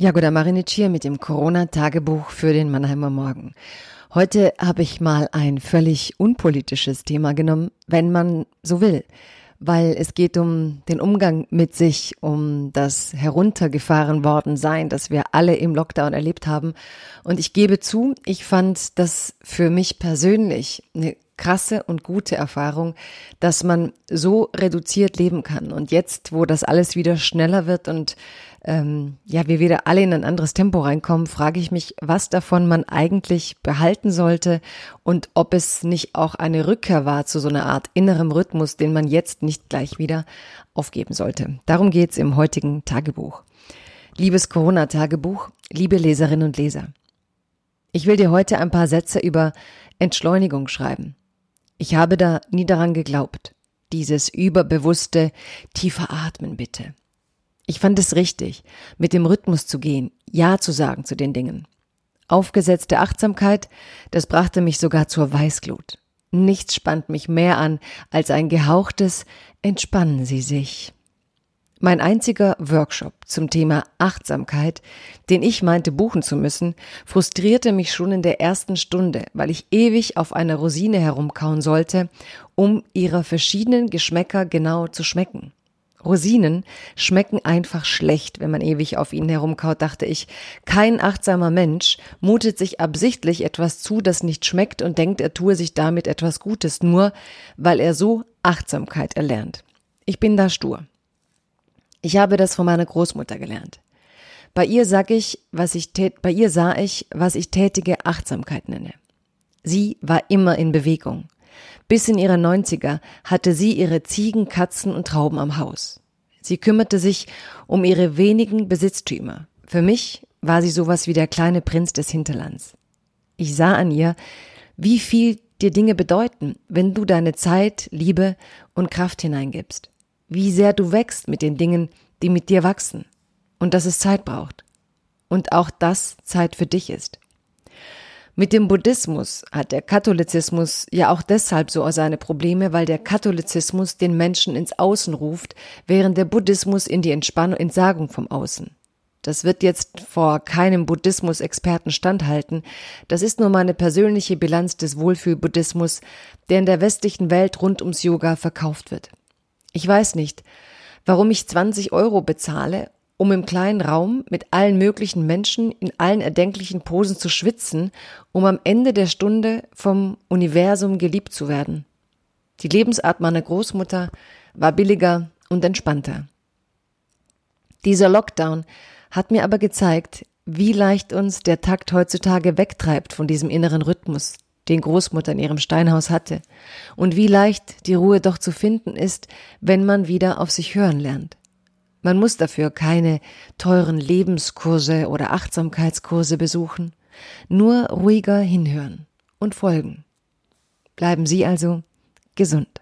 Jagoda Marinic hier mit dem Corona-Tagebuch für den Mannheimer Morgen. Heute habe ich mal ein völlig unpolitisches Thema genommen, wenn man so will, weil es geht um den Umgang mit sich, um das heruntergefahren worden sein, das wir alle im Lockdown erlebt haben. Und ich gebe zu, ich fand das für mich persönlich eine krasse und gute Erfahrung, dass man so reduziert leben kann. Und jetzt, wo das alles wieder schneller wird und ähm, ja, wir wieder alle in ein anderes Tempo reinkommen, frage ich mich, was davon man eigentlich behalten sollte und ob es nicht auch eine Rückkehr war zu so einer Art innerem Rhythmus, den man jetzt nicht gleich wieder aufgeben sollte. Darum geht's im heutigen Tagebuch. Liebes Corona-Tagebuch, liebe Leserinnen und Leser. Ich will dir heute ein paar Sätze über Entschleunigung schreiben. Ich habe da nie daran geglaubt. Dieses überbewusste, tiefer Atmen bitte. Ich fand es richtig, mit dem Rhythmus zu gehen, Ja zu sagen zu den Dingen. Aufgesetzte Achtsamkeit, das brachte mich sogar zur Weißglut. Nichts spannt mich mehr an als ein gehauchtes Entspannen Sie sich. Mein einziger Workshop zum Thema Achtsamkeit, den ich meinte buchen zu müssen, frustrierte mich schon in der ersten Stunde, weil ich ewig auf einer Rosine herumkauen sollte, um ihrer verschiedenen Geschmäcker genau zu schmecken. Rosinen schmecken einfach schlecht, wenn man ewig auf ihnen herumkaut, dachte ich. Kein achtsamer Mensch mutet sich absichtlich etwas zu, das nicht schmeckt und denkt, er tue sich damit etwas Gutes, nur weil er so Achtsamkeit erlernt. Ich bin da stur. Ich habe das von meiner Großmutter gelernt. Bei ihr sag ich, was ich bei ihr sah ich, was ich tätige Achtsamkeit nenne. Sie war immer in Bewegung. Bis in ihre Neunziger hatte sie ihre Ziegen, Katzen und Trauben am Haus. Sie kümmerte sich um ihre wenigen Besitztümer. Für mich war sie sowas wie der kleine Prinz des Hinterlands. Ich sah an ihr, wie viel dir Dinge bedeuten, wenn du deine Zeit, Liebe und Kraft hineingibst wie sehr du wächst mit den Dingen, die mit dir wachsen und dass es Zeit braucht und auch das Zeit für dich ist. Mit dem Buddhismus hat der Katholizismus ja auch deshalb so seine Probleme, weil der Katholizismus den Menschen ins Außen ruft, während der Buddhismus in die Entspannung, Entsagung vom Außen. Das wird jetzt vor keinem Buddhismus-Experten standhalten. Das ist nur meine persönliche Bilanz des Wohlfühl-Buddhismus, der in der westlichen Welt rund ums Yoga verkauft wird. Ich weiß nicht, warum ich 20 Euro bezahle, um im kleinen Raum mit allen möglichen Menschen in allen erdenklichen Posen zu schwitzen, um am Ende der Stunde vom Universum geliebt zu werden. Die Lebensart meiner Großmutter war billiger und entspannter. Dieser Lockdown hat mir aber gezeigt, wie leicht uns der Takt heutzutage wegtreibt von diesem inneren Rhythmus, den Großmutter in ihrem Steinhaus hatte, und wie leicht die Ruhe doch zu finden ist, wenn man wieder auf sich hören lernt. Man muss dafür keine teuren Lebenskurse oder Achtsamkeitskurse besuchen, nur ruhiger hinhören und folgen. Bleiben Sie also gesund.